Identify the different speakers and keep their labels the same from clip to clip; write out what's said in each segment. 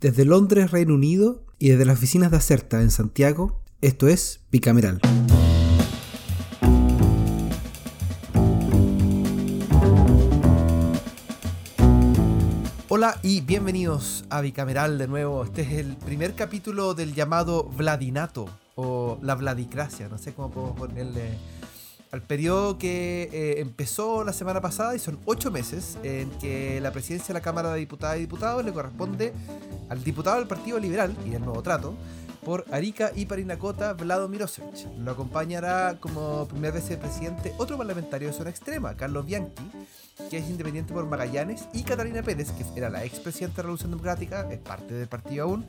Speaker 1: Desde Londres, Reino Unido, y desde las oficinas de Acerta en Santiago, esto es Bicameral. Hola y bienvenidos a Bicameral de nuevo. Este es el primer capítulo del llamado Vladinato o la Vladicracia, no sé cómo puedo ponerle al periodo que eh, empezó la semana pasada y son ocho meses en que la presidencia de la Cámara de Diputadas y Diputados le corresponde al diputado del Partido Liberal y del Nuevo Trato por Arica y Parinacota Vlado Mirosevic. Lo acompañará como primer vicepresidente otro parlamentario de zona extrema, Carlos Bianchi, que es independiente por Magallanes, y Catalina Pérez, que era la expresidenta de la Revolución Democrática, es parte del partido aún,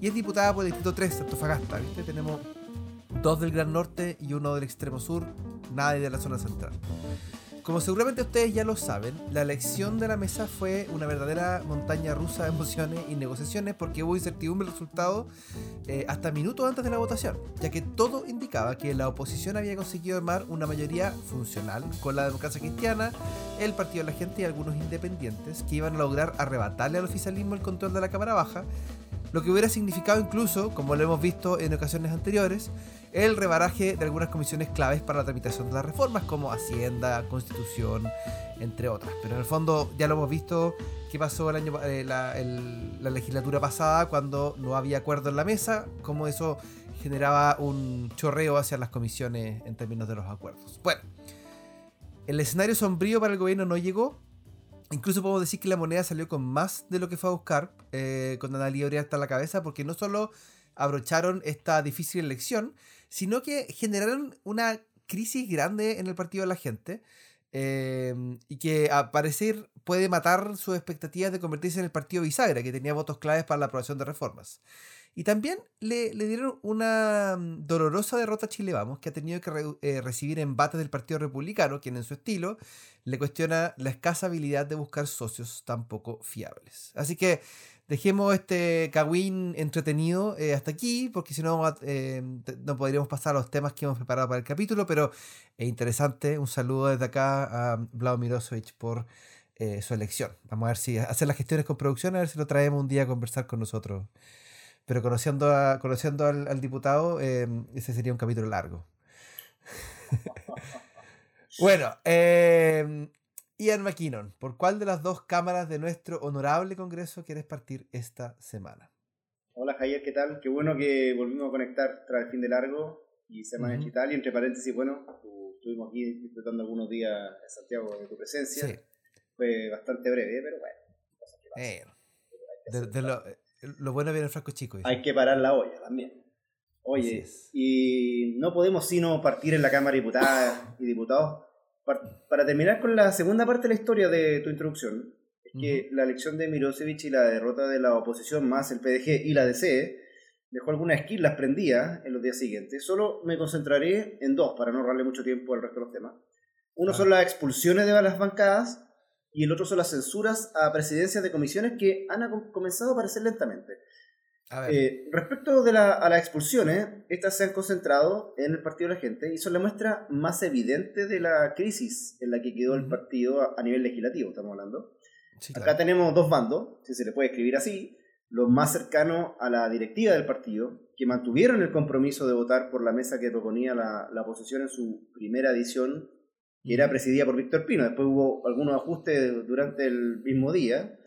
Speaker 1: y es diputada por el Distrito 3 de Antofagasta. ¿viste? Tenemos dos del Gran Norte y uno del extremo sur, nadie de la zona central. Como seguramente ustedes ya lo saben, la elección de la mesa fue una verdadera montaña rusa de emociones y negociaciones porque hubo incertidumbre del resultado eh, hasta minutos antes de la votación, ya que todo indicaba que la oposición había conseguido armar una mayoría funcional con la democracia cristiana, el Partido de la Gente y algunos independientes que iban a lograr arrebatarle al oficialismo el control de la Cámara Baja, lo que hubiera significado incluso, como lo hemos visto en ocasiones anteriores, el rebaraje de algunas comisiones claves para la tramitación de las reformas, como Hacienda, Constitución, entre otras. Pero en el fondo ya lo hemos visto qué pasó el año, eh, la, la, legislatura pasada cuando no había acuerdo en la mesa, cómo eso generaba un chorreo hacia las comisiones en términos de los acuerdos. Bueno, el escenario sombrío para el gobierno no llegó. Incluso podemos decir que la moneda salió con más de lo que fue a buscar, eh, con Ana Libre hasta la cabeza, porque no solo abrocharon esta difícil elección, sino que generaron una crisis grande en el partido de la gente. Em, y que a parecer puede matar sus expectativas de convertirse en el partido bisagra, que tenía votos claves para la aprobación de reformas. Y también le, dieron una mm, dolorosa derrota a Chile Vamos, que ha tenido que eh, recibir embates del Partido Republicano, quien en su estilo le cuestiona la escasa habilidad de buscar socios tan poco fiables. Así que dejemos este Kawin entretenido eh, hasta aquí, porque si no eh, no podríamos pasar a los temas que hemos preparado para el capítulo, pero es interesante. Un saludo desde acá a Vlado Mirosevic por su elección. Vamos a ver si hacer las gestiones con producción, a ver si lo traemos un día a conversar con nosotros. Pero conociendo, a, conociendo al, diputado, ese sería un capítulo largo. bueno, eh, Ian McKinnon, ¿por cuál de las dos cámaras de nuestro honorable Congreso quieres partir esta semana?
Speaker 2: Hola Javier, ¿qué tal? Qué bueno que volvimos a conectar tras el fin de largo y semana digital. Y entre paréntesis, bueno, estuvimos aquí disfrutando algunos días en Santiago de tu presencia. Sí. Fue bastante breve, pero bueno.
Speaker 1: Eh, lo, bueno viene el frasco chico.
Speaker 2: Hay que parar la olla también. Oye, y no podemos sino partir en la Cámara de Diputadas y Diputados para terminar con la segunda parte de la historia de tu introducción, es que la elección de Mirosevic y la derrota de la oposición más el PDG y la DC dejó algunas esquilas prendidas en los días siguientes. Solo me concentraré en dos para no ahorrarle mucho tiempo al resto de los temas. Uno son las expulsiones de las bancadas y el otro son las censuras a presidencias de comisiones que han comenzado a aparecer lentamente. Eh, respecto de la, a las expulsiones, estas se han concentrado en el Partido de la Gente y son la muestra más evidente de la crisis en la que quedó el partido a, nivel legislativo, estamos hablando. Acá tenemos dos bandos, si se le puede escribir así, los más cercanos a la directiva del partido, que mantuvieron el compromiso de votar por la mesa que proponía la, la oposición en su primera edición, que era presidida por Víctor Pino. Después hubo algunos ajustes durante el mismo día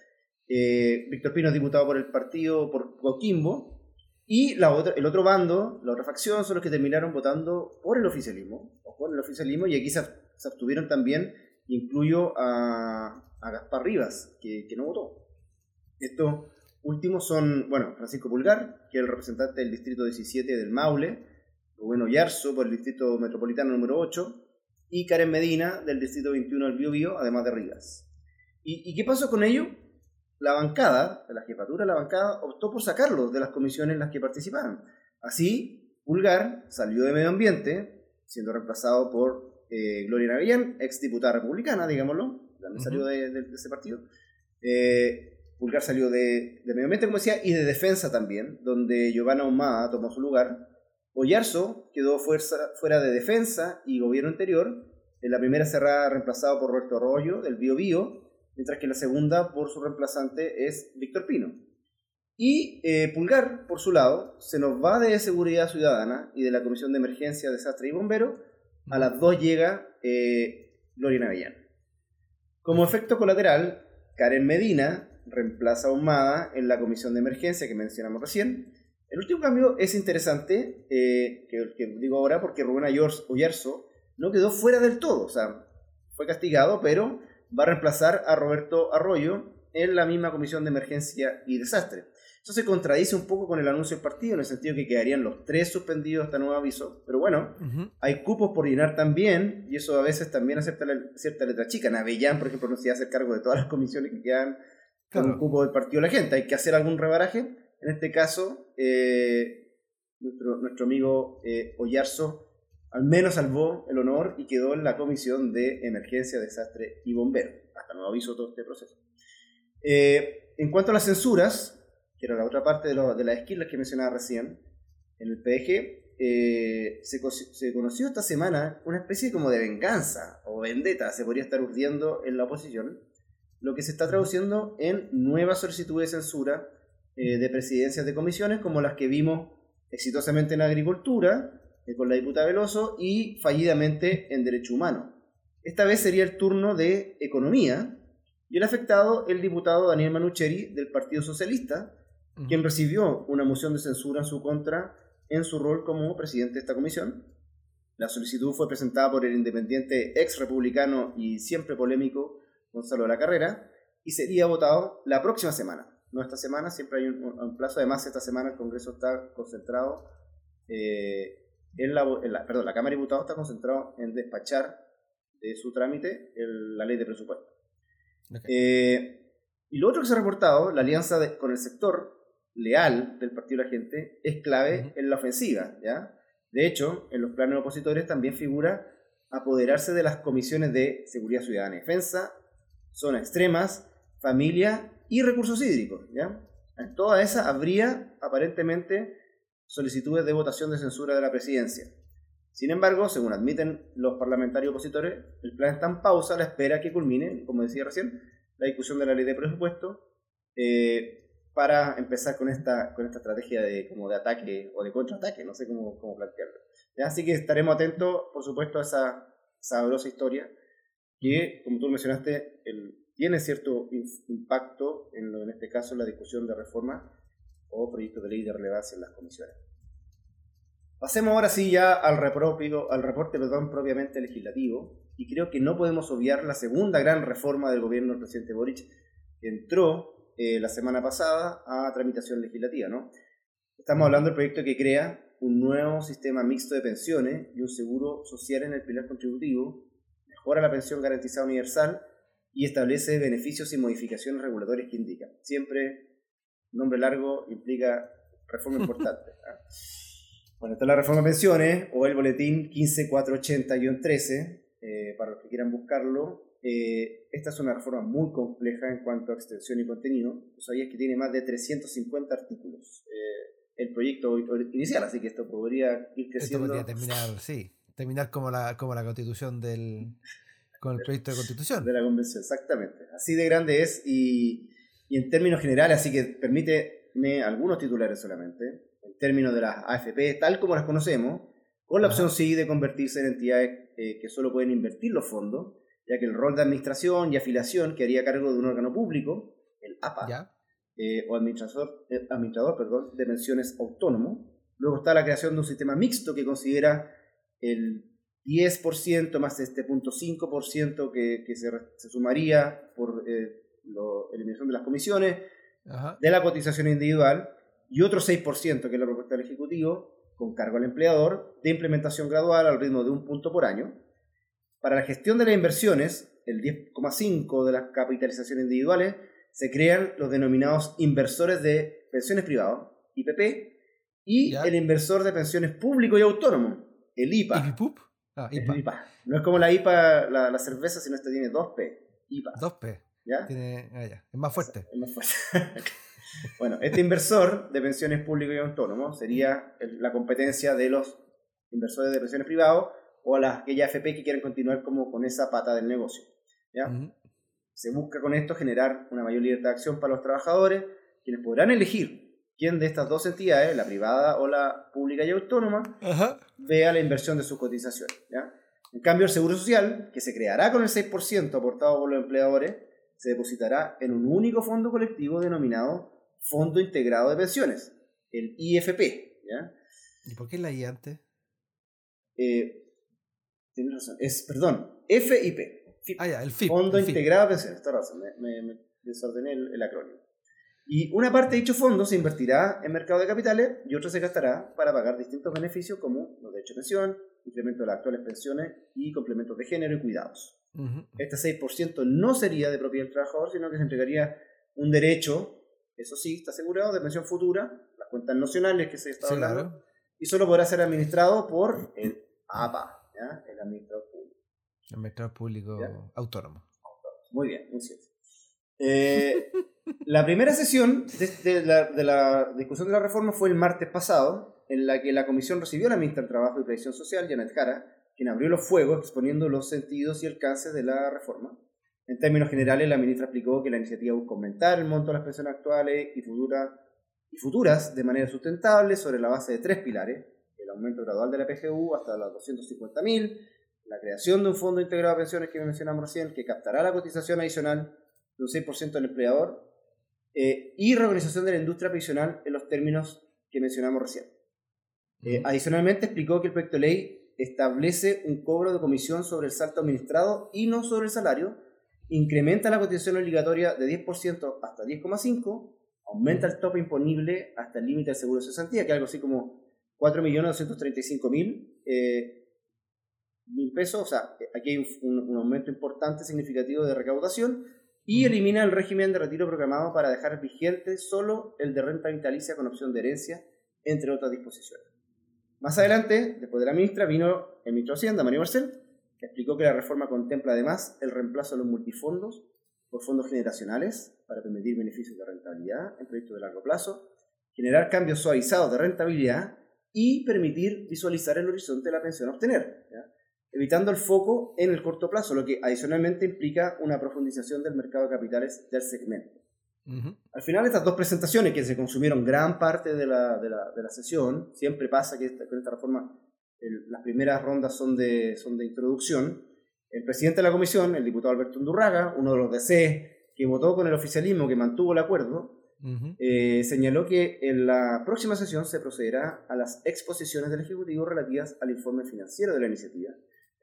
Speaker 2: eh, Víctor Pino es diputado por el partido, por Coquimbo, y la otra, el otro bando, la otra facción, son los que terminaron votando por el oficialismo, o por el oficialismo, y aquí se, abstuvieron también, incluyo a, a Gaspar Rivas, que, que, no votó. Estos últimos son, bueno, Francisco Pulgar, que es el representante del distrito 17 del Maule, Rubén Yarzo por el distrito metropolitano número 8, y Karen Medina del distrito 21 del Biobío, además de Rivas. ¿Y, ¿Y qué pasó con ello? la bancada, la jefatura de la bancada, optó por sacarlos de las comisiones en las que participaron. Así, Pulgar salió de Medio Ambiente, siendo reemplazado por eh, Gloria Navillán, ex diputada republicana, digámoslo, también salió de, ese partido. Eh, Pulgar salió de, Medio Ambiente, como decía, y de Defensa también, donde Giovanna Humada tomó su lugar. Oyarzo quedó fuera de Defensa y Gobierno Interior, en la primera cerrada reemplazado por Roberto Arroyo, del Bio Bio, mientras que la segunda por su reemplazante es Víctor Pino. Y eh, Pulgar, por su lado, se nos va de Seguridad Ciudadana y de la Comisión de Emergencia, Desastre y Bombero. A las dos llega eh, Gloria Navellán. Como efecto colateral, Karen Medina reemplaza a Humada en la Comisión de Emergencia que mencionamos recién. El último cambio es interesante, eh, que, que, digo ahora, porque Rubén Oyarzo no quedó fuera del todo. O sea, fue castigado, pero va a reemplazar a Roberto Arroyo en la misma Comisión de Emergencia y Desastre. Eso se contradice un poco con el anuncio del partido, en el sentido que quedarían los tres suspendidos hasta nuevo aviso. Pero bueno, hay cupos por llenar también, y eso a veces también acepta cierta letra chica. Navellán, por ejemplo, no se hacer cargo de todas las comisiones que quedan con un cupo del partido de la gente. Hay que hacer algún rebaraje. En este caso, eh, nuestro, nuestro amigo eh, Oyarzo al menos salvó el honor y quedó en la comisión de emergencia, desastre y bombero. Hasta nuevo aviso todo este proceso. Eh, en cuanto a las censuras, que era la otra parte de, de las esquilas que mencionaba recién, en el PG, eh, se, se, conoció esta semana una especie como de venganza o vendetta, se podría estar urdiendo en la oposición, lo que se está traduciendo en nuevas solicitudes de censura eh, de presidencias de comisiones, como las que vimos exitosamente en Agricultura, eh, con la diputada Veloso, y fallidamente en Derecho Humano. Esta vez sería el turno de Economía, y el afectado, el diputado Daniel Manucheri, del Partido Socialista, quien recibió una moción de censura en su contra en su rol como presidente de esta comisión. La solicitud fue presentada por el independiente ex republicano y siempre polémico Gonzalo de la Carrera y sería votado la próxima semana. No esta semana, siempre hay un, plazo. Además, esta semana el Congreso está concentrado eh, en, la, Perdón, la Cámara de Diputados está concentrado en despachar de su trámite la ley de presupuesto. Eh, y lo otro que se ha reportado, la alianza con el sector leal del Partido de la Gente es clave en la ofensiva. ¿ya? De hecho, en los planes opositores también figura apoderarse de las comisiones de seguridad ciudadana y defensa, zonas extremas, familia y recursos hídricos. ¿ya? En toda esa habría aparentemente solicitudes de votación de censura de la presidencia. Sin embargo, según admiten los parlamentarios opositores, el plan está en pausa a la espera que culmine, como decía recién, la discusión de la ley de presupuesto. Eh, para empezar con esta, con esta estrategia de, como de ataque o de contraataque, no sé cómo, cómo plantearlo. Así que estaremos atentos, por supuesto, a esa sabrosa historia que, como tú mencionaste, el, tiene cierto impacto en, en este caso la discusión de reforma o proyecto de ley de relevancia en las comisiones. Pasemos ahora sí ya al, repropio, al reporte perdón, propiamente legislativo y creo que no podemos obviar la segunda gran reforma del gobierno del presidente Boric que entró eh, la semana pasada a tramitación legislativa. ¿no? Estamos hablando del proyecto que crea un nuevo sistema mixto de pensiones y un seguro social en el pilar contributivo, mejora la pensión garantizada universal y establece beneficios y modificaciones regulatorias que indican. Siempre, nombre largo implica reforma importante. ¿ah? Bueno, está la reforma de pensiones o el boletín 15480-13, eh, para los que quieran buscarlo, eh, esta es una reforma muy compleja en cuanto a extensión y contenido. Tú sabías que tiene más de 350 artículos eh, el proyecto inicial, así que esto podría ir creciendo.
Speaker 1: Esto podría terminar, sí, terminar como la, como la constitución del. Con el proyecto de constitución.
Speaker 2: De la convención, exactamente. Así de grande es y, y en términos generales, así que permíteme algunos titulares solamente. En términos de las AFP, tal como las conocemos, con la opción sí de convertirse en entidades eh, que solo pueden invertir los fondos ya que el rol de administración y afiliación que haría cargo de un órgano público, el APA, eh, o administrador, eh, administrador perdón, de pensiones autónomo. Luego está la creación de un sistema mixto que considera el 10% más este punto 5% que, que se, se, sumaría por eh, la eliminación de las comisiones, de la cotización individual, y otro 6% que es la propuesta del Ejecutivo, con cargo al empleador, de implementación gradual al ritmo de un punto por año, para la gestión de las inversiones, el 10,5% de las capitalizaciones individuales, se crean los denominados inversores de pensiones privadas, IPP, y el inversor de pensiones público y autónomo, el IPA. Ah, IPA. No es como la IPA, la, cerveza, sino este tiene 2P. IPA.
Speaker 1: 2P. ¿Ya? Ah, es más fuerte.
Speaker 2: Es más fuerte. bueno, este inversor de pensiones público y autónomo sería la competencia de los inversores de pensiones privados o a las aquellas FP que quieren continuar como con esa pata del negocio. ¿ya? Se busca con esto generar una mayor libertad de acción para los trabajadores, quienes podrán elegir quién de estas dos entidades, la privada o la pública y autónoma, vea la inversión de sus cotizaciones. En cambio, el Seguro Social, que se creará con el 6% aportado por los empleadores, se depositará en un único fondo colectivo denominado Fondo Integrado de Pensiones, el IFP.
Speaker 1: ¿Y por qué la I antes?
Speaker 2: Eh, tienes razón, es, perdón, FIP.
Speaker 1: Ah, ya, el FIP.
Speaker 2: Fondo Integrado de Pensiones, está razón, me, desordené el acrónimo. Y una parte de dicho fondo se invertirá en mercado de capitales y otra se gastará para pagar distintos beneficios como los derechos de pensión, incremento de las actuales pensiones y complementos de género y cuidados. Este 6% no sería de propiedad del trabajador, sino que se entregaría un derecho, eso sí, está asegurado, de pensión futura, las cuentas nacionales que se está hablando, y solo podrá ser administrado por el APA, el administrador público.
Speaker 1: El administrador público autónomo.
Speaker 2: Muy bien, muy cierto. Eh, la primera sesión de, la, discusión de la reforma fue el martes pasado, en la que la comisión recibió a la ministra del Trabajo y Previsión Social, Janet Jara, quien abrió los fuegos exponiendo los sentidos y alcances de la reforma. En términos generales, la ministra explicó que la iniciativa busca aumentar el monto de las pensiones actuales y, y futuras de manera sustentable sobre la base de tres pilares, el aumento gradual de la PGU hasta los 250.000, la creación de un fondo integrado de pensiones que mencionamos recién, que captará la cotización adicional de un 6% del empleador, eh, y reorganización de la industria previsional en los términos que mencionamos recién. Eh, adicionalmente, explicó que el proyecto de ley establece un cobro de comisión sobre el salto administrado y no sobre el salario, incrementa la cotización obligatoria de 10% hasta 10,5%, aumenta el tope imponible hasta el límite del seguro de cesantía, que es algo así como 4.235.000 eh, mil pesos. O sea, aquí hay un aumento importante, significativo de recaudación y elimina el régimen de retiro programado para dejar vigente solo el de renta vitalicia con opción de herencia, entre otras disposiciones. Más adelante, después de la ministra, vino el ministro de Hacienda, Mario Marcel, que explicó que la reforma contempla además el reemplazo de los multifondos por fondos generacionales para permitir beneficios de rentabilidad en proyectos de largo plazo, generar cambios suavizados de rentabilidad y permitir visualizar el horizonte de la pensión a obtener evitando el foco en el corto plazo, lo que adicionalmente implica una profundización del mercado de capitales del segmento. Al final, estas dos presentaciones que se consumieron gran parte de la, de la, de la sesión, siempre pasa que esta, con esta reforma las primeras rondas son de, son de introducción. El presidente de la comisión, el diputado Alberto Undurraga, uno de los DC que votó con el oficialismo, que mantuvo el acuerdo, eh, señaló que en la próxima sesión se procederá a las exposiciones del Ejecutivo relativas al informe financiero de la iniciativa,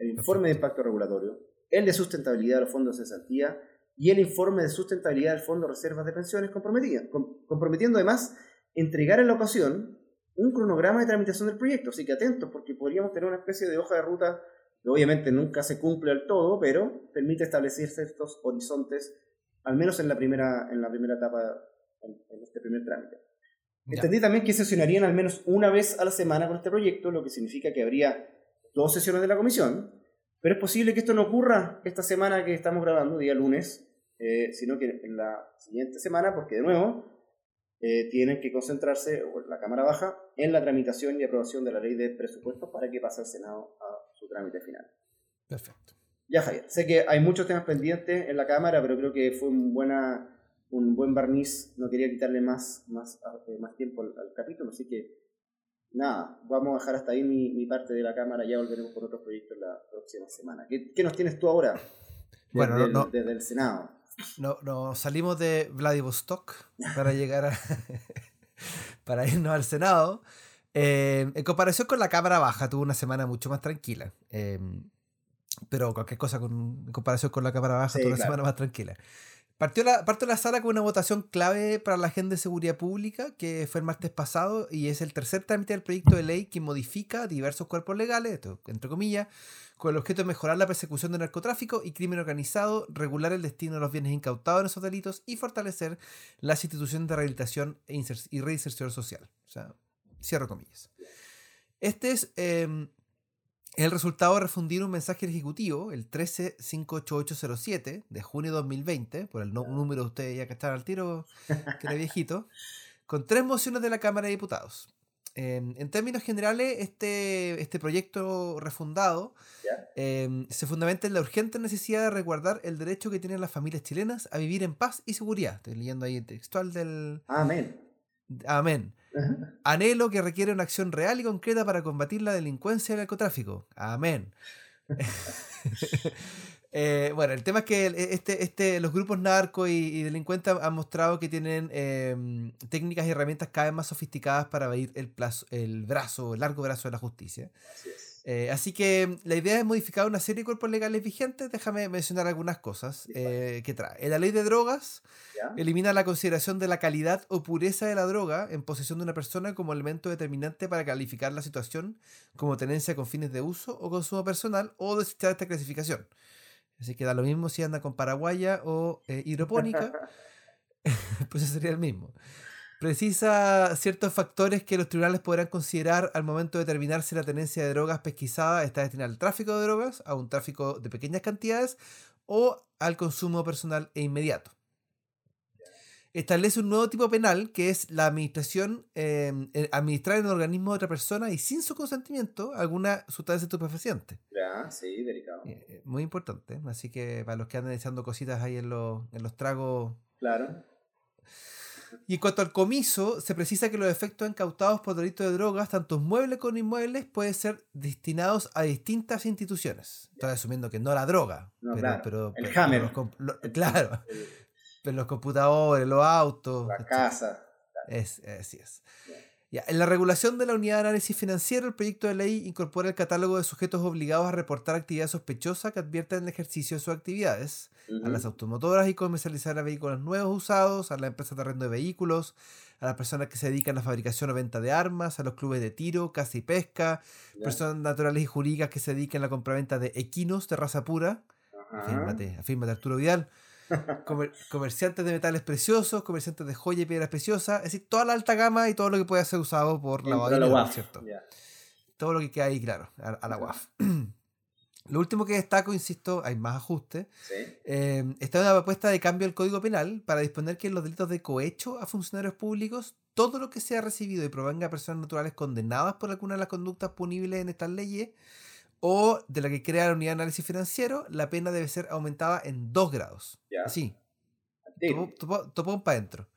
Speaker 2: el informe de impacto regulatorio, el de sustentabilidad de los fondos de cesantía y el informe de sustentabilidad del Fondo de Reservas de Pensiones comprometiendo además entregar en la ocasión un cronograma de tramitación del proyecto. Así que atentos, porque podríamos tener una especie de hoja de ruta que obviamente nunca se cumple al todo, pero permite establecer ciertos horizontes, al menos en la primera, en la primera etapa, en, este primer trámite. Entendí también que sesionarían al menos una vez a la semana con este proyecto, lo que significa que habría dos sesiones de la comisión, pero es posible que esto no ocurra esta semana que estamos grabando, día lunes, eh, sino que en la siguiente semana, porque de nuevo eh, tienen que concentrarse, o la Cámara Baja, en la tramitación y aprobación de la ley de presupuestos para que pase al Senado a su trámite final.
Speaker 1: Perfecto.
Speaker 2: Ya, Javier, sé que hay muchos temas pendientes en la Cámara, pero creo que fue un, buena, un buen barniz, no quería quitarle más, más, eh, más tiempo al capítulo, así que nada, vamos a dejar hasta ahí mi, parte de la cámara, ya volveremos con otros proyectos la próxima semana. ¿Qué, nos tienes tú ahora?
Speaker 1: bueno,
Speaker 2: desde el Senado.
Speaker 1: No, no, salimos de Vladivostok para llegar a. para irnos al Senado. Eh, en comparación con la Cámara Baja, tuvo una semana mucho más tranquila. Eh, pero cualquier cosa con, en comparación con la Cámara Baja, tuvo una semana más tranquila. Partió la, de la sala con una votación clave para la agenda de seguridad pública, que fue el martes pasado, y es el tercer trámite del proyecto de ley que modifica diversos cuerpos legales, entre comillas, con el objeto de mejorar la persecución del narcotráfico y crimen organizado, regular el destino de los bienes incautados en esos delitos y fortalecer las instituciones de rehabilitación e y reinserción social. O sea, cierro comillas. Este es em, el resultado de refundir un mensaje ejecutivo, el 13-58807 de junio de 2020, por el número de ustedes ya que están al tiro, que era viejito, con tres mociones de la Cámara de Diputados. en términos generales, este, este proyecto refundado em, se fundamenta en la urgente necesidad de resguardar el derecho que tienen las familias chilenas a vivir en paz y seguridad. Estoy leyendo ahí el textual del,
Speaker 2: Amén.
Speaker 1: Amén. Anhelo que requiere una acción real y concreta para combatir la delincuencia y el narcotráfico. Amén. Eh, bueno, el tema es que este, este, los grupos narcos y, delincuentes han mostrado que tienen em, técnicas y herramientas cada vez más sofisticadas para evadir el, plazo, el brazo, el largo brazo de la justicia. Así es. Eh, así que la idea es modificar una serie de cuerpos legales vigentes. Déjame mencionar algunas cosas eh, que trae. La ley de drogas elimina la consideración de la calidad o pureza de la droga en posesión de una persona como elemento determinante para calificar la situación como tenencia con fines de uso o consumo personal o desechar esta clasificación. Así que da lo mismo si anda con paraguaya o eh, hidropónica, pues sería el mismo precisa ciertos factores que los tribunales podrán considerar al momento de determinar si la tenencia de drogas pesquisada está destinada al tráfico de drogas, a un tráfico de pequeñas cantidades o al consumo personal e inmediato. Establece un nuevo tipo penal que es la administración, em, administrar en el organismo de otra persona y sin su consentimiento alguna sustancia estupefaciente.
Speaker 2: Ya, sí, delicado.
Speaker 1: Eh, eh, muy importante. Así que para los que andan echando cositas ahí en los, en los tragos.
Speaker 2: Claro
Speaker 1: y en cuanto al comiso, se precisa que los efectos incautados por delito de drogas, tanto muebles como inmuebles, pueden ser destinados a distintas instituciones. Estoy asumiendo que no la droga. pero,
Speaker 2: el hammer.
Speaker 1: claro. pero los computadores, los autos.
Speaker 2: La casa.
Speaker 1: Es, así es. En la regulación de la unidad de análisis financiero, el proyecto de ley incorpora el catálogo de sujetos obligados a reportar actividad sospechosa que advierten el ejercicio de sus actividades, a las automotoras y comercializar vehículos nuevos usados, a las empresas de arrendo de vehículos, a las personas que se dedican a la fabricación o venta de armas, a los clubes de tiro, caza y pesca, personas naturales y jurídicas que se dedican a la compraventa de equinos de raza pura. Afírmate, afírmate Arturo Vidal comerciantes de metales preciosos, comerciantes de joya y piedras preciosas, es decir, toda la alta gama y todo lo que puede ser usado por la
Speaker 2: WAF,
Speaker 1: ¿cierto? Todo lo que queda ahí, claro, a, la WAF. Lo último que destaco, insisto, hay más ajustes. Eh, está una propuesta de cambio al Código Penal para disponer que en los delitos de cohecho a funcionarios públicos, todo lo que sea recibido y provenga a personas naturales condenadas por alguna de las conductas punibles en estas leyes o de la que crea la unidad de análisis financiero, la pena debe ser aumentada en dos grados. Así. Topón para adentro.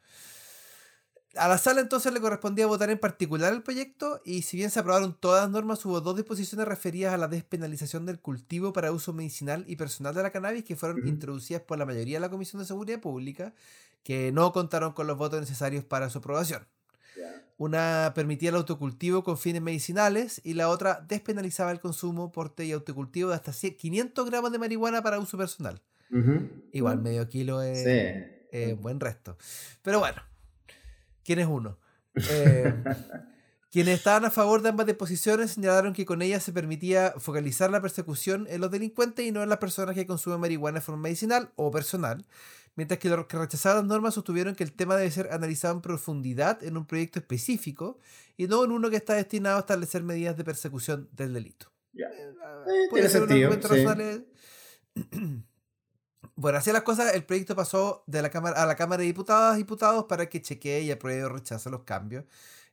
Speaker 1: A la sala entonces le correspondía votar en particular el proyecto y si bien se aprobaron todas las normas, hubo dos disposiciones referidas a la despenalización del cultivo para uso medicinal y personal de la cannabis que fueron introducidas por la mayoría de la Comisión de Seguridad Pública, que no contaron con los votos necesarios para su aprobación. Una permitía el autocultivo con fines medicinales y la otra despenalizaba el consumo, porte y autocultivo de hasta 500 gramos de marihuana para uso personal. Igual medio kilo es buen resto. Pero bueno, ¿quién es uno? Eh, quienes estaban a favor de ambas disposiciones señalaron que con ellas se permitía focalizar la persecución en los delincuentes y no en las personas que consumen marihuana de forma medicinal o personal, mientras que los que rechazaban las normas sostuvieron que el tema debe ser analizado en profundidad en un proyecto específico y no en uno que está destinado a establecer medidas de persecución del delito.
Speaker 2: Eh, ah, eh, tiene sentido.
Speaker 1: bueno, así las cosas, el proyecto pasó de la cámara, a la Cámara de Diputadas y Diputados para que chequee y apruebe o rechace los cambios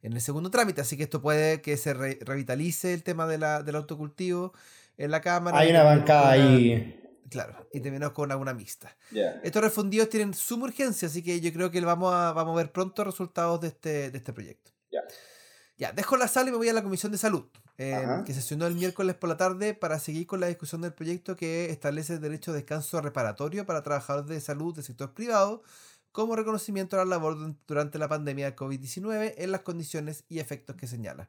Speaker 1: en el segundo trámite. Así que esto puede que se revitalice el tema de la, del autocultivo en la Cámara.
Speaker 2: Hay una bancada ahí
Speaker 1: Claro, y terminamos con alguna mixta. Estos refundidos tienen suma urgencia, así que yo creo que vamos a, vamos a ver pronto resultados de este, de este proyecto. Ya, dejo la sala y me voy a la Comisión de Salud, eh, que se sesionó el miércoles por la tarde para seguir con la discusión del proyecto que establece el derecho de descanso reparatorio para trabajadores de salud del sector privado como reconocimiento a la labor durante la pandemia de COVID-19 en las condiciones y efectos que señala.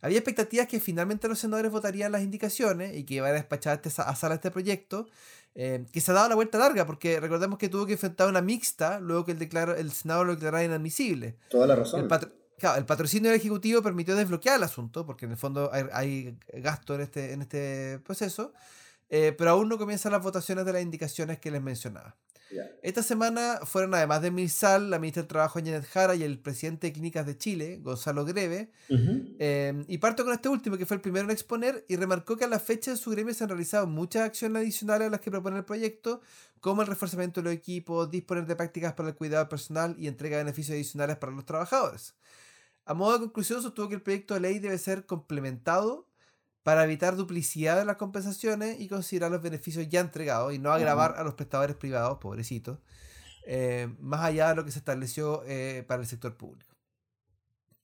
Speaker 1: Había expectativas que finalmente los senadores votarían las indicaciones y que iba a despachar este, a sala este proyecto, eh, que se ha dado la vuelta larga, porque recordemos que tuvo que enfrentar una mixta luego que el, declaro, el Senado lo declarara inadmisible.
Speaker 2: Toda la razón.
Speaker 1: El, el patrocinio del Ejecutivo permitió desbloquear el asunto, porque en el fondo hay, gasto en este, en este proceso, eh, pero aún no comienzan las votaciones de las indicaciones que les mencionaba. Esta semana fueron, además de Mirsal, la ministra del Trabajo Janet Jara y el presidente de Clínicas de Chile, Gonzalo Greve. Em, y parto con este último, que fue el primero en exponer, y remarcó que a la fecha de su gremio se han realizado muchas acciones adicionales a las que propone el proyecto, como el reforzamiento de los equipos, disponer de prácticas para el cuidado personal y entrega de beneficios adicionales para los trabajadores. A modo de conclusión, sostuvo que el proyecto de ley debe ser complementado para evitar duplicidad de las compensaciones y considerar los beneficios ya entregados y no agravar a los prestadores privados, pobrecitos, eh, más allá de lo que se estableció eh, para el sector público.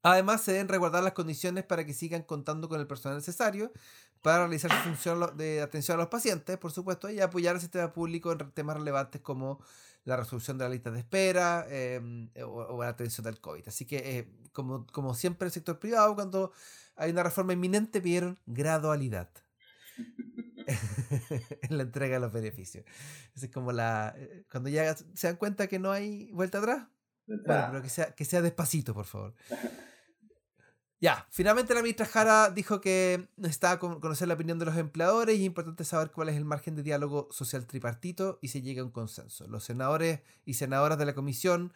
Speaker 1: Además, se deben resguardar las condiciones para que sigan contando con el personal necesario para realizar su función de atención a los pacientes, por supuesto, y apoyar al sistema público en temas relevantes como la resolución de las listas de espera em, o, la atención del COVID. Así que, eh, como, como siempre, el sector privado, cuando hay una reforma inminente, pidieron gradualidad en la entrega de los beneficios. Es como la. Eh, cuando ya se dan cuenta que no hay vuelta atrás, pero que sea, que sea despacito, por favor. Ya, finalmente la ministra Jara dijo que necesitaba conocer la opinión de los empleadores y es importante saber cuál es el margen de diálogo social tripartito y se llega a un consenso. Los senadores y senadoras de la comisión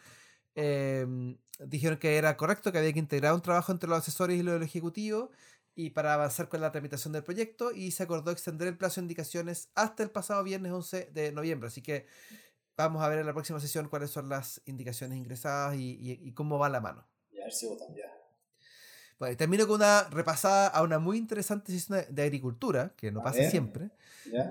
Speaker 1: em, dijeron que era correcto, que había que integrar un trabajo entre los asesores y los ejecutivos y para avanzar con la tramitación del proyecto y se acordó extender el plazo de indicaciones hasta el pasado viernes 11 de noviembre. Así que vamos a ver en la próxima sesión cuáles son las indicaciones ingresadas y, cómo va la mano.
Speaker 2: Y a ver si.
Speaker 1: Bueno, termino con una repasada a una muy interesante sesión de agricultura, que no pasa siempre.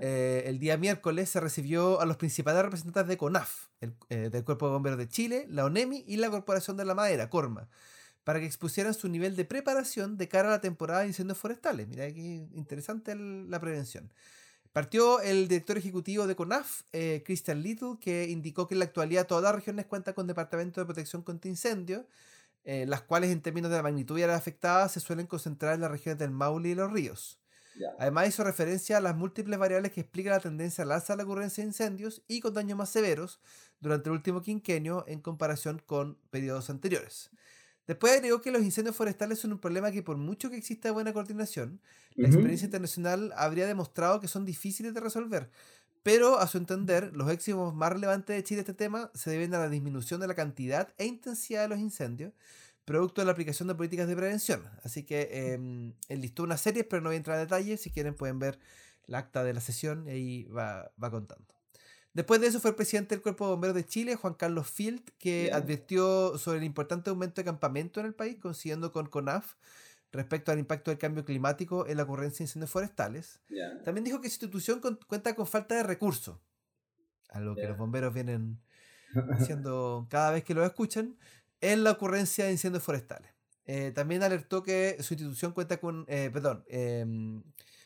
Speaker 1: Eh, el día miércoles se recibió a los principales representantes de CONAF, el, eh, del Cuerpo de Bomberos de Chile, la ONEMI y la Corporación de la Madera, CORMA, para que expusieran su nivel de preparación de cara a la temporada de incendios forestales. Mira qué interesante la prevención. Partió el director ejecutivo de CONAF, eh, Christian Little, que indicó que en la actualidad todas las regiones cuentan con departamentos de protección contra incendios eh, las cuales en términos de la magnitud y áreas afectadas se suelen concentrar en las regiones del Maule y los ríos. Además hizo referencia a las múltiples variables que explican la tendencia al alza de la ocurrencia de incendios y con daños más severos durante el último quinquenio en comparación con periodos anteriores. Después agregó que los incendios forestales son un problema que por mucho que exista buena coordinación, la experiencia internacional habría demostrado que son difíciles de resolver. Pero a su entender, los éxitos más relevantes de Chile en este tema se deben a la disminución de la cantidad e intensidad de los incendios, producto de la aplicación de políticas de prevención. Así que eh, enlistó una serie, pero no voy a entrar en detalle. Si quieren pueden ver el acta de la sesión y ahí va, contando. Después de eso fue el presidente del Cuerpo de Bomberos de Chile, Juan Carlos Field, que advirtió sobre el importante aumento de campamento en el país, coincidiendo con CONAF, respecto al impacto del cambio climático en la ocurrencia de incendios forestales. También dijo que su institución cuenta con falta de recursos, algo que los bomberos vienen haciendo cada vez que lo escuchan, en la ocurrencia de incendios forestales. Eh, también alertó que su institución cuenta con, eh, perdón, em,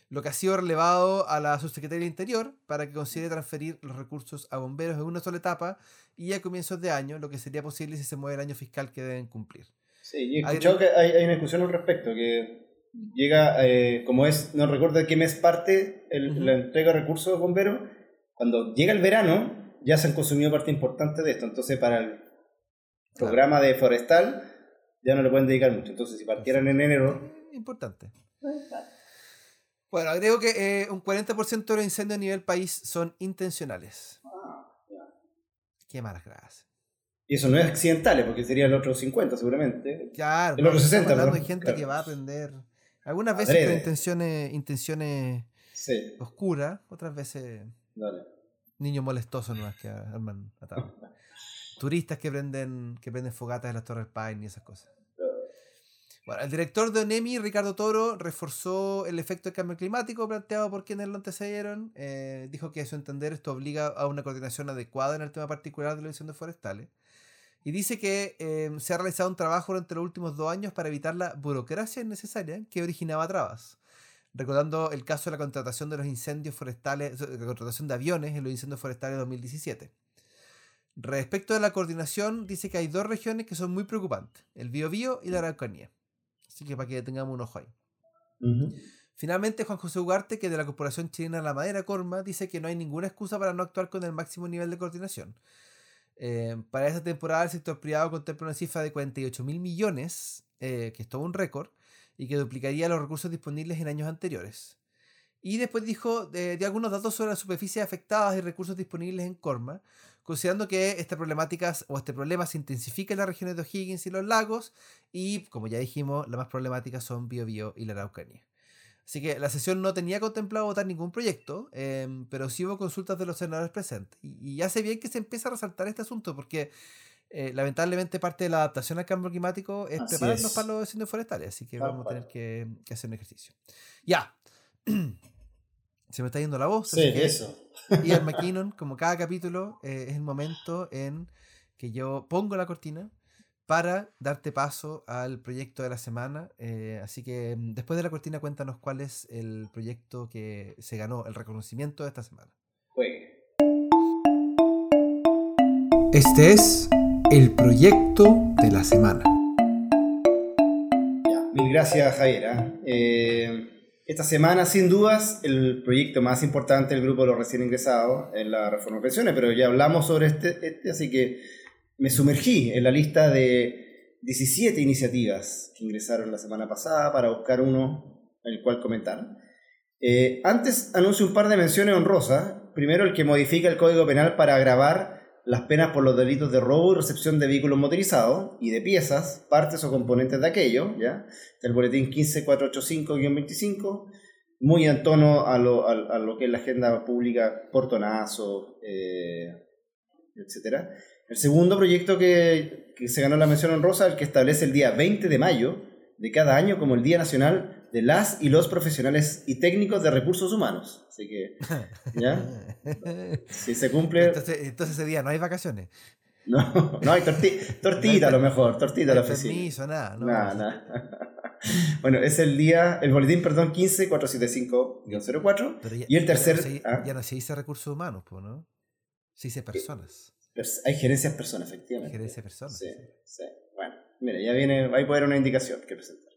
Speaker 1: lo que ha sido relevado a la subsecretaría del Interior para que considere transferir los recursos a bomberos en una sola etapa y a comienzos de año, lo que sería posible si se mueve el año fiscal que deben cumplir.
Speaker 2: Sí, y he escuchado que hay, una discusión al respecto, que llega, eh, como es, no recuerdo de qué mes parte la entrega de recursos de bomberos, cuando llega el verano ya se han consumido parte importante de esto, entonces para el programa de forestal ya no le pueden dedicar mucho, entonces si partieran en enero...
Speaker 1: Importante. Bueno, agrego que eh, un 40% de los incendios a nivel país son intencionales. Ah, Qué malas gracias.
Speaker 2: Y eso no es accidental, porque sería el otro 50 seguramente.
Speaker 1: Claro,
Speaker 2: el otro 60.
Speaker 1: Hablando de gente que va a aprender. Algunas veces con intenciones, intenciones oscuras, otras veces niños molestosos no que arman Turistas que prenden, que prenden fogatas en las Torres Pine y esas cosas. Bueno, el director de ONEMI, Ricardo Toro, reforzó el efecto del cambio climático planteado por quienes lo antecedieron. Eh, dijo que a su entender esto obliga a una coordinación adecuada en el tema particular de los incendios forestales. Y dice que em, se ha realizado un trabajo durante los últimos dos años para evitar la burocracia innecesaria que originaba trabas. Recordando el caso de la contratación de los incendios forestales, la contratación de aviones en los incendios forestales de 2017. Respecto de la coordinación, dice que hay dos regiones que son muy preocupantes, el Biobío y la Araucanía. Así que para que tengamos un ojo ahí. Finalmente, Juan José Ugarte, que de la Corporación Chilena de la Madera, Corma, dice que no hay ninguna excusa para no actuar con el máximo nivel de coordinación. Eh, para esta temporada el sector privado contempla una cifra de 48 mil millones, eh, que es todo un récord, y que duplicaría los recursos disponibles en años anteriores. Y después dijo de, algunos datos sobre las superficies afectadas y recursos disponibles en Corma, considerando que esta problemática o este problema se intensifica en las regiones de O'Higgins y los lagos, y como ya dijimos, las más problemáticas son Biobío y la Araucanía. Así que la sesión no tenía contemplado votar ningún proyecto, em, pero sí hubo consultas de los senadores presentes. Y, y, hace bien que se empiece a resaltar este asunto, porque eh, lamentablemente parte de la adaptación al cambio climático es prepararnos para los incendios forestales, así que vamos a tener que, hacer un ejercicio. Ya. se me está yendo la voz.
Speaker 2: Sí, eso.
Speaker 1: Y al McKinnon, como cada capítulo, eh, es el momento en que yo pongo la cortina para darte paso al proyecto de la semana. Eh, así que mm, después de la cortina, cuéntanos cuál es el proyecto que se ganó el reconocimiento de esta semana. Este es el proyecto de la semana.
Speaker 2: mil gracias, Javier. ¿ah? Eh, esta semana, sin dudas, el proyecto más importante del grupo de los recién ingresados es la reforma de pensiones, pero ya hablamos sobre este, este así que me sumergí en la lista de 17 iniciativas que ingresaron la semana pasada para buscar uno en el cual comentar. Eh, antes anuncio un par de menciones honrosas. Primero, el que modifica el Código Penal para agravar las penas por los delitos de robo y recepción de vehículos motorizados y de piezas, partes o componentes de aquello, ¿ya? El boletín 15485-25, muy en tono a lo, a, lo, que es la agenda pública, portonazo, eh, etc. El segundo proyecto que, se ganó la mención honrosa, el que establece el día 20 de mayo de cada año como el Día Nacional de las y los profesionales y técnicos de recursos humanos. Así que, ¿ya? Si se cumple...
Speaker 1: Entonces, entonces ese día no hay vacaciones.
Speaker 2: No, no hay tortita a lo mejor, tortita a la oficina.
Speaker 1: Permiso, nada. No,
Speaker 2: nada, nada. Bueno, es el día, el boletín, perdón, 15475-04. Y el tercer...
Speaker 1: ¿ah? Ya no, se, dice recursos humanos, ¿no? Se dice personas.
Speaker 2: Hay gerencias personas, efectivamente.
Speaker 1: Gerencia personas.
Speaker 2: Sí, sí. Bueno, mira, ya viene, ahí puede haber una indicación que presentar.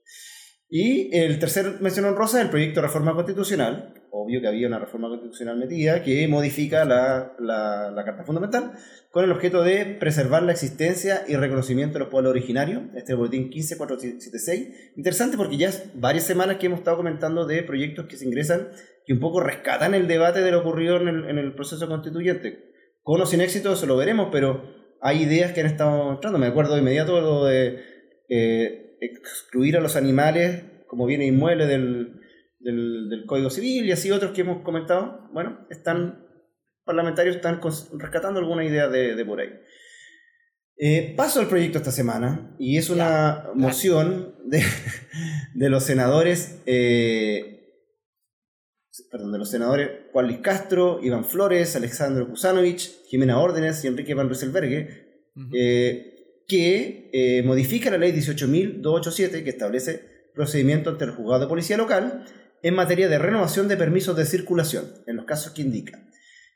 Speaker 2: Y el tercer mención honrosa es el proyecto de reforma constitucional. Obvio que había una reforma constitucional metida que modifica la, la, la, Carta Fundamental con el objeto de preservar la existencia y reconocimiento de los pueblos originarios. Este es el boletín 15476. Interesante porque ya es varias semanas que hemos estado comentando de proyectos que se ingresan que un poco rescatan el debate de lo ocurrido en el, en el proceso constituyente con o sin éxito, eso lo veremos, pero hay ideas que han estado entrando. Me acuerdo de inmediato lo de eh, excluir a los animales como bienes inmuebles del, del, Código Civil y así otros que hemos comentado. Bueno, están parlamentarios están rescatando alguna idea de, por ahí. Eh, paso al proyecto esta semana y es una moción de, de los senadores eh, perdón, de los senadores Juan Luis Castro, Iván Flores, Alexandro Kusanovich, Jimena Órdenes y Enrique Van Rieselbergue, eh, que eh, modifica la ley 18.287 que establece procedimiento ante el juzgado de policía local en materia de renovación de permisos de circulación, en los casos que indica.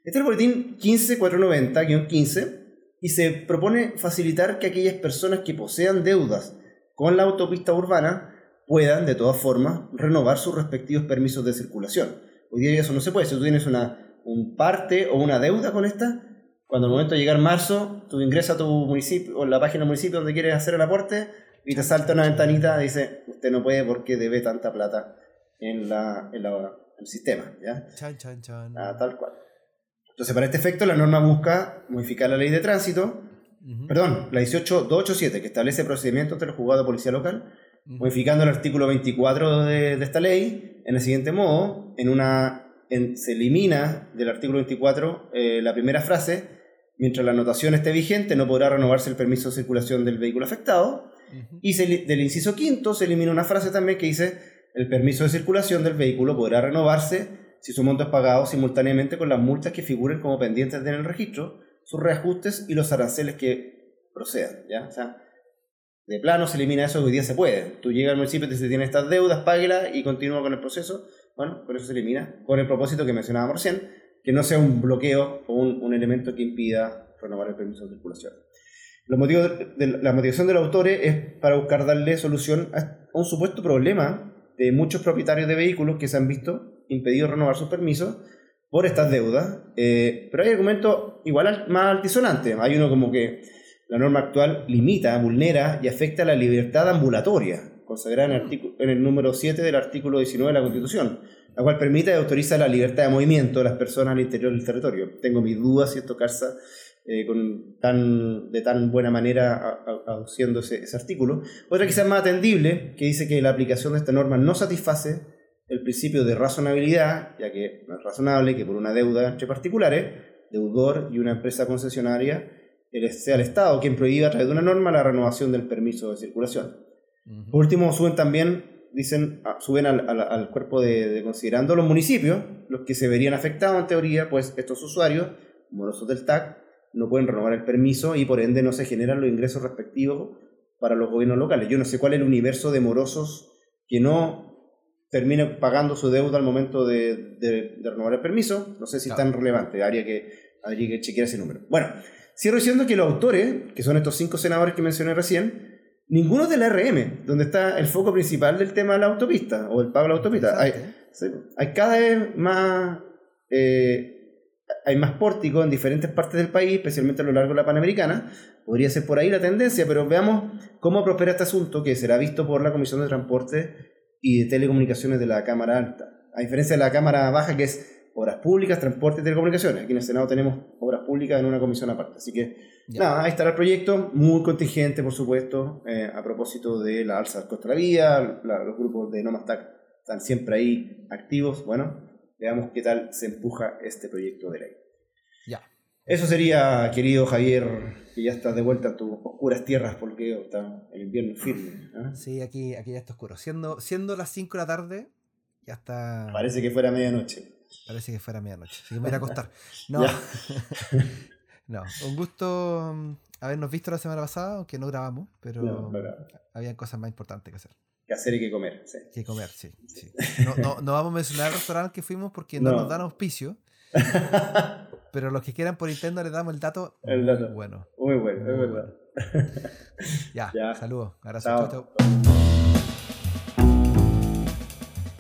Speaker 2: Este es el boletín 15490-15 y se propone facilitar que aquellas personas que posean deudas con la autopista urbana puedan, de todas formas, renovar sus respectivos permisos de circulación. Hoy día eso no se puede. Si tú tienes una un parte o una deuda con esta, cuando al momento de llegar marzo, tú ingresas a tu municipio o la página del municipio donde quieres hacer el aporte y te salta una ventanita y dice, usted no puede porque debe tanta plata en, la, en, el sistema. ¿ya?
Speaker 1: Chan, chan, chan.
Speaker 2: Ah, tal cual. Entonces, para este efecto, la norma busca modificar la ley de tránsito, perdón, la 18287, que establece procedimientos entre el juzgado de policía local, modificando el artículo 24 de, de, esta ley en el siguiente modo, en una, se elimina del artículo 24 eh, la primera frase, mientras la anotación esté vigente no podrá renovarse el permiso de circulación del vehículo afectado, y del inciso quinto se elimina una frase también que dice, el permiso de circulación del vehículo podrá renovarse si su monto es pagado simultáneamente con las multas que figuren como pendientes en el registro, sus reajustes y los aranceles que procedan. ¿ya? O sea, de plano se elimina eso, hoy día se puede. Tú llegas al municipio y te dice, tiene estas deudas, páguela y continúa con el proceso. Bueno, por eso se elimina, con el propósito que mencionábamos recién, que no sea un bloqueo o un, elemento que impida renovar el permiso de circulación. Los motivos de, la motivación del autor es para buscar darle solución a un supuesto problema de muchos propietarios de vehículos que se han visto impedidos renovar sus permisos por estas deudas. Eh, pero hay argumentos igual más altisonantes. Hay uno como que la norma actual limita, vulnera y afecta la libertad ambulatoria, consagrada en el, en el número 7 del artículo 19 de la Constitución, la cual permite y autoriza la libertad de movimiento de las personas al interior del territorio. Tengo mis dudas si esto calza eh, con tan, de tan buena manera aduciendo ese, ese, artículo. Otra quizás más atendible, que dice que la aplicación de esta norma no satisface el principio de razonabilidad, ya que no es razonable que por una deuda entre particulares, deudor y una empresa concesionaria, sea el Estado quien prohíba a través de una norma la renovación del permiso de circulación. Por último, suben también, dicen, suben al, cuerpo de, considerando los municipios, los que se verían afectados en teoría, pues estos usuarios, morosos del TAC, no pueden renovar el permiso y por ende no se generan los ingresos respectivos para los gobiernos locales. Yo no sé cuál es el universo de morosos que no termina pagando su deuda al momento de, renovar el permiso. No sé si es tan relevante, habría que, habría que chequear ese número. Bueno, cierro diciendo que los autores, que son estos cinco senadores que mencioné recién, ninguno de la RM, donde está el foco principal del tema de la autopista o el pago de la autopista. Hay, hay, cada vez más... Eh, hay más pórticos en diferentes partes del país, especialmente a lo largo de la Panamericana. Podría ser por ahí la tendencia, pero veamos cómo prospera este asunto que será visto por la Comisión de Transporte y de Telecomunicaciones de la Cámara Alta. A diferencia de la Cámara Baja, que es Obras Públicas, Transporte y Telecomunicaciones. Aquí en el Senado tenemos Obras Públicas en una comisión aparte. Así que, nada, ahí estará el proyecto, muy contingente, por supuesto, eh, a propósito de la alza del costo de la vía, los grupos de Nomastac están siempre ahí activos. Bueno, Veamos qué tal se empuja este proyecto de ley.
Speaker 1: Ya.
Speaker 2: Eso sería, querido Javier, que ya estás de vuelta a tus oscuras tierras porque está el invierno firme.
Speaker 1: ¿ah? Sí, aquí, aquí ya está oscuro. Siendo, siendo las 5 de la tarde, ya está.
Speaker 2: Parece que fuera medianoche.
Speaker 1: Parece que fuera medianoche. Así que me voy a acostar. No. no, un gusto mm, habernos visto la semana pasada, aunque no grabamos, pero había cosas más importantes que hacer
Speaker 2: que hacer y que comer. Sí.
Speaker 1: Que comer, sí. No, no, vamos a mencionar el restaurante que fuimos porque no, nos dan auspicio. pero los que quieran por interno les damos el dato.
Speaker 2: El dato.
Speaker 1: Muy bueno.
Speaker 2: Muy bueno, es verdad.
Speaker 1: Ya, ya. saludos. Gracias. chao.